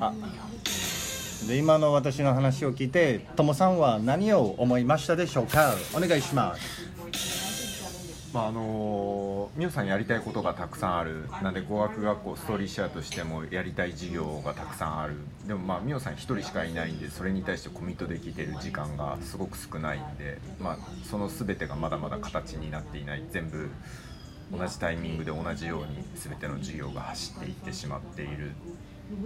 あ。で今の私の話を聞いてともさんは何を思いましたでしょうか？お願いします。まああのみおさんやりたいことがたくさんある。なんで語学学校ストーリーシェアとしてもやりたい授業がたくさんある。でもまあみおさん1人しかいないんでそれに対してコミットできてる時間がすごく少ないんで、まあ、その全てがまだまだ形になっていない全部同じタイミングで同じように全ての授業が走っていってしまっている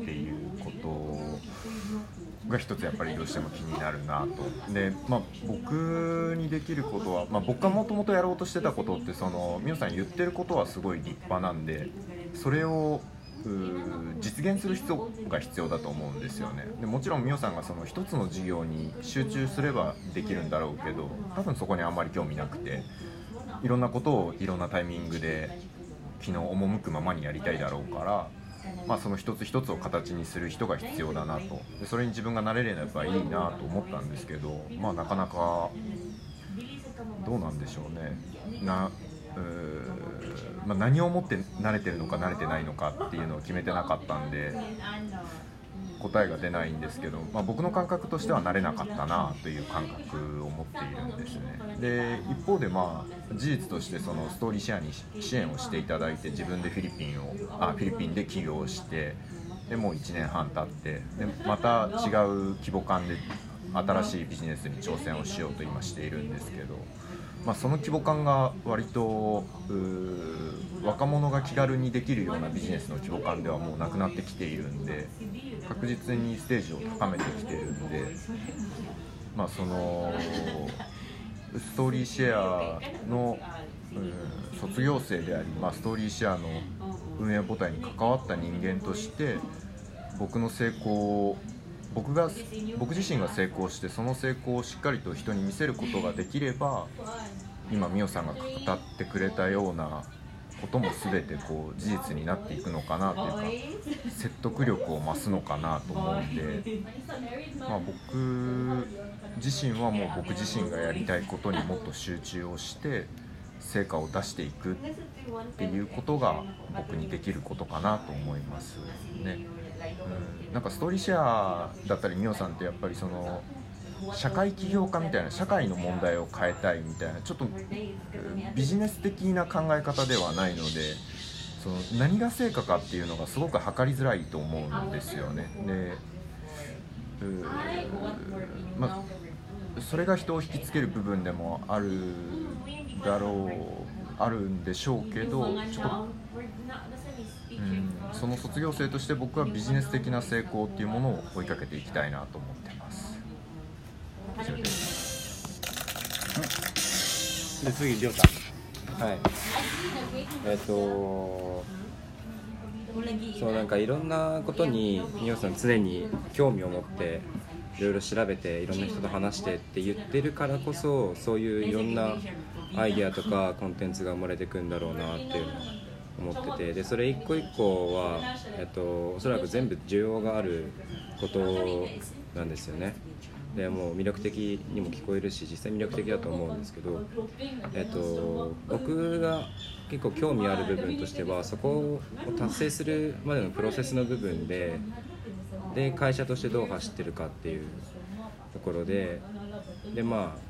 っていうことが一つやっぱりどうしても気になるなと。で、まあ、僕にできることは、まあ、僕がもともとやろうとしてたことってその美桜さん言ってることはすごい立派なんでそれを実現する必要が必要だと思うんですよね。でもちろん美桜さんがその一つの事業に集中すればできるんだろうけど多分そこにあんまり興味なくていろんなことをいろんなタイミングで気の赴くままにやりたいだろうからまあ、その一つ一つを形にする人が必要だなと。でそれに自分がなれればいいなと思ったんですけど、まあ、なかなかどうなんでしょうね。なう、まあ、何をもって慣れてるのか慣れてないのかっていうのを決めてなかったんで答えが出ないんですけど、まあ、僕の感覚としては慣れなかったなという感覚を持っているんですね。で一方でまあ事実としてそのストーリーシェアに支援をしていただいて自分でフィリピンをあフィリピンで起業してでもう1年半経ってでまた違う規模感で新しいビジネスに挑戦をしようと今しているんですけど、まあ、その規模感が割と若者が気軽にできるようなビジネスの規模感ではもうなくなってきているんで確実にステージを高めてきてるんで、まあ、そのストーリーシェアの、うん、卒業生であり、まあ、ストーリーシェアの運営母体に関わった人間として僕の成功を僕が僕自身が成功してその成功をしっかりと人に見せることができれば今美桜さんが語ってくれたようなことも全てこう事実になっていくのかなというか説得力を増すのかなと思うんで、まあ、僕自身はもう僕自身がやりたいことにもっと集中をして成果を出していくっていうことが僕にできることかなと思いますね。うん、なんかストーリーシェアだったり美桜さんってやっぱりその社会起業家みたいな社会の問題を変えたいみたいなちょっとビジネス的な考え方ではないのでその何が成果かっていうのがすごく測りづらいと思うんですよね。でまあ、それが人を引きつける部分でもあるだろうあるんでしょうけどちょっと、うん、その卒業生として僕はビジネス的な成功っていうものを追いかけていきたいなと思って。で次りょうさんはい。えっ、ー、とそうなんかいろんなことにみおさん常に興味を持っていろいろ調べていろんな人と話してって言ってるからこそそういういろんなアイデアとかコンテンツが生まれてくんだろうなっていうのを思ってて。でそれ一個一個は、えっと、おそらく全部需要があることなんですよね。でもう魅力的にも聞こえるし実際魅力的だと思うんですけど、えっと、僕が結構興味ある部分としてはそこを達成するまでのプロセスの部分でで会社としてどう走ってるかっていうところででまあ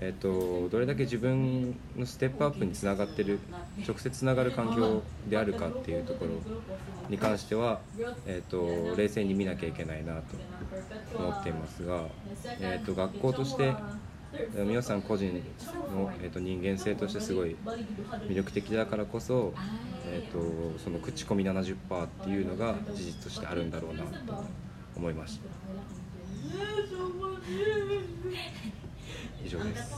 えーと、どれだけ自分のステップアップにつながってる直接つながる環境であるかっていうところに関しては、えーと、冷静に見なきゃいけないなと思っていますが、えーと、学校として皆さん個人の、えー、と人間性としてすごい魅力的だからこそ、えー、とその口コミ70%っていうのが事実としてあるんだろうなと思いました。以上です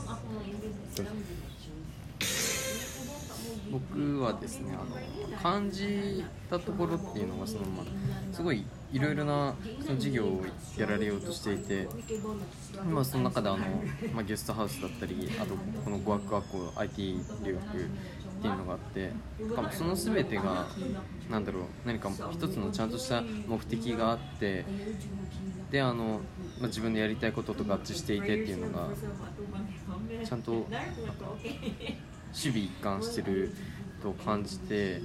僕はですねあの感じたところっていうのがその、まあ、すごいいろいろなその事業をやられようとしていて、まあ、その中であの、まあ、ゲストハウスだったりあとこの語学学校 IT 留学っていうのがあってその全てが何だろう何か一つのちゃんとした目的があってであの、まあ、自分のやりたいことと合致していてっていうのがちゃんと守備一貫してると感じて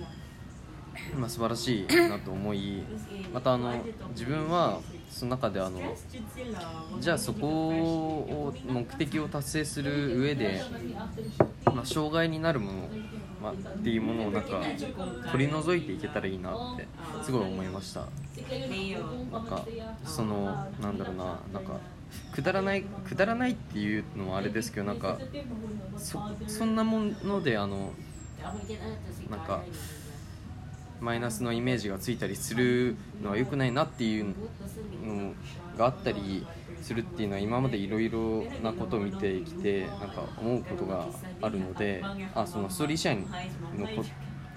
まあ、素晴らしいなと思いまたあの自分はその中であのじゃあそこを目的を達成する上で、まあ、障害になるもの、まあ、っていうものをなんか取り除いていけたらいいなってすごい思いました。なんかそのなんだろうななんかくだらないくだらないっていうのはあれですけどなんかそそんなものであのなんかマイナスのイメージがついたりするのは良くないなっていうのがあったりするっていうのは今までいろいろなことを見てきてなんか思うことがあるのであそのストーリーシェアの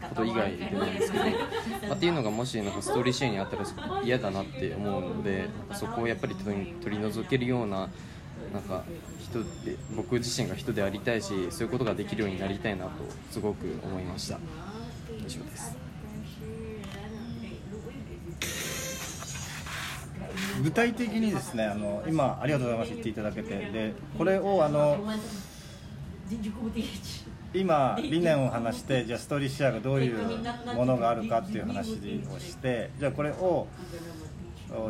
こと以外でなんですけど、まあ、っていうのがもしなんかストーリーシェアにあったら嫌だなって思うのでそこをやっぱり取り取り除けるようななんか人で僕自身が人でありたいしそういうことができるようになりたいなとすごく思いました。以上です。具体的にですねあの今ありがとうございます言っていただけてでこれをあの今理念を話してじゃあストーリーシェアがどういうものがあるかっていう話をしてじゃあこれを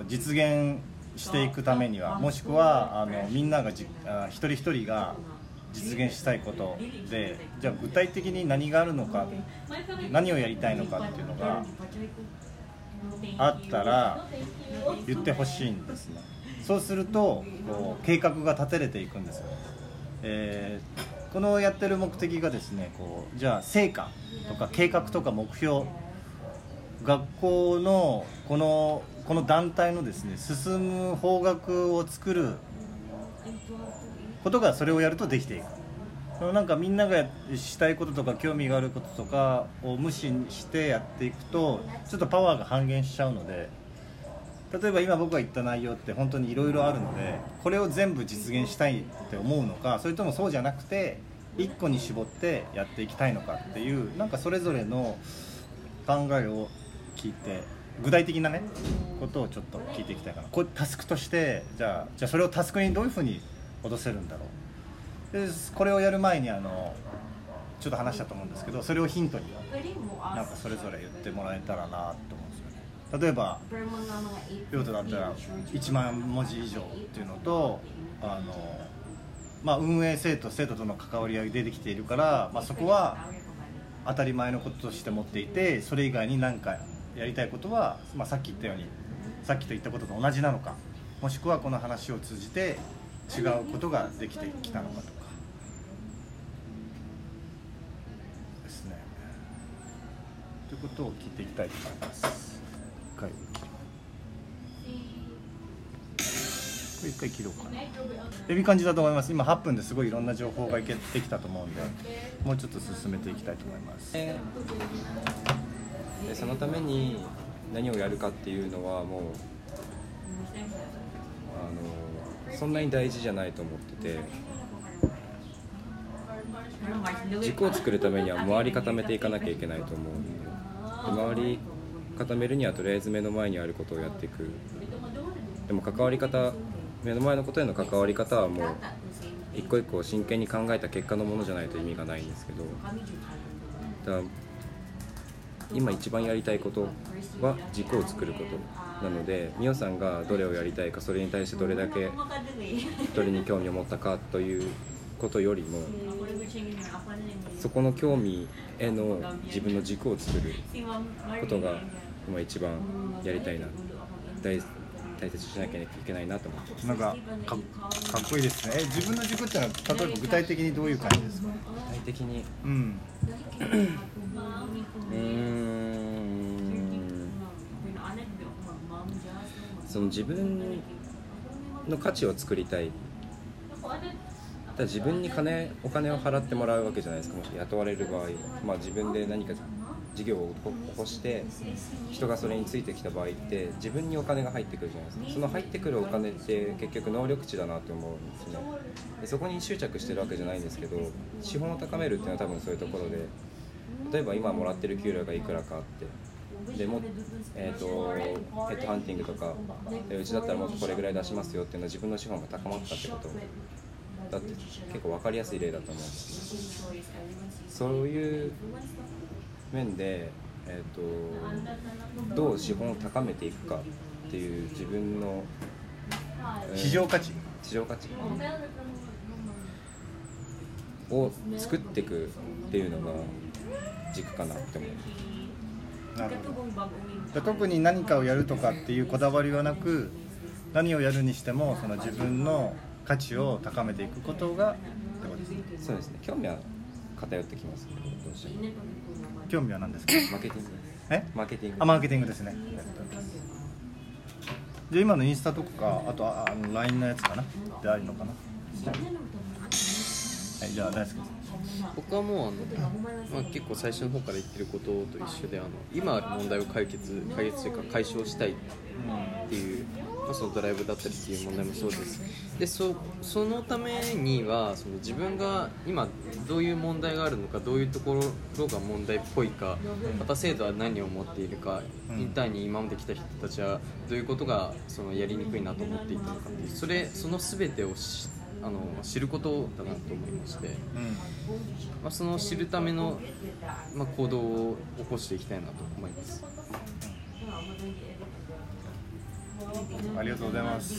実現していくためにはもしくはあのみんながじあ一人一人が実現したいことでじゃあ具体的に何があるのか何をやりたいのかっていうのがあったら言ってほしいんですね。そうするとこう計画が立てれていくんですよ、えーこのやってる目的がですねこうじゃあ成果とか計画とか目標学校のこのこの団体のですね進む方角を作ることがそれをやるとできていく。そのなんかみんながしたいこととか興味があることとかを無視してやっていくとちょっとパワーが半減しちゃうので例えば今僕が言った内容って本当にいろいろあるのでこれを全部実現したいって思うのかそれともそうじゃなくて1個に絞ってやっていきたいのかっていうなんかそれぞれの考えを聞いて具体的なねことをちょっと聞いていきたいかな。これタスクとしてじゃあじゃあそれをタスクにどういうふうに落とせるんだろう。これをやる前にあのちょっと話したと思うんですけどそれをヒントになんかそれぞれ言ってもらえたらなと思うんですよね。例えば用途だったら1万文字以上っていうのとあの、まあ、運営生徒生徒との関わり合いが出てきているから、まあ、そこは当たり前のこととして持っていてそれ以外に何かやりたいことは、まあ、さっき言ったようにさっきと言ったことと同じなのかもしくはこの話を通じて違うことができてきたのかと。かですねということを聞いていきたいと思います一回これ一回切ろうかなえいい感じだと思います今8分ですごいいろんな情報がいけてきたと思うんでもうちょっと進めていきたいと思いますでそのために何をやるかっていうのはもうあのそんなに大事じゃないと思ってて軸を作るためには周り固めていかなきゃいけないと思うんで周り固めるにはとりあえず目の前にあることをやっていく。でも関わり方目の前のことへの関わり方はもう一個一個真剣に考えた結果のものじゃないと意味がないんですけど。だ今一番やりたいことは軸を作ることなので美桜さんがどれをやりたいかそれに対してどれだけどれに興味を持ったかということよりもそこの興味への自分の軸を作ることが今一番やりたいな大大切にしなきゃいけないなと思ってます。なんかかかっこいいですね。え自分の軸ってのは例えば具体的にどういう感じですか？具体的に？うん。うーん。その自分の価値を作りたいだ自分に金お金を払ってもらうわけじゃないですか。もし雇われる場合、まあ、自分で何か事業を起こして人がそれについてきた場合って自分にお金が入ってくるじゃないですか。その入ってくるお金って結局能力値だなって思うんですね。でそこに執着してるわけじゃないんですけど資本を高めるっていうのは多分そういうところで例えば今もらってる給料がいくらかあってでも、えー、とヘッドハンティングとかうちだったらもっとこれぐらい出しますよっていうのは自分の資本が高まったってこと。だって結構分かりやすい例だと思うんですそういう面で、えー、とどう資本を高めていくかっていう自分の、えー市場価値市場価値を作っていくっていうのが軸かなって思う。なるほど。で特に何かをやるとかっていうこだわりはなく何をやるにしてもその自分の価値を高めていくことがってことですねそうですね。興味は偏ってきますけどどうしても。興味は何ですか？マーケティングえ？マーケティングあマーケティングですね。じゃあ今のインスタとかあとああの LINE のやつかな？であるのかな？はい。じゃあ大輔さん。僕はもうあの、まあ、結構最初の方から言ってることと一緒であの今ある問題を解決解決というか解消したいっていう、まあ、そのドライブだったりっていう問題もそうです。でそそのためにはその自分が今どういう問題があるのかどういうところが問題っぽいかまた制度は何を持っているかうん。インターンに今まで来た人たちはどういうことがそのやりにくいなと思っていたのかっていうそれその全てをしあの知ることだなと思いまして。まあ、その知るための、まあ、行動を起こしていきたいなと思います。ありがとうございます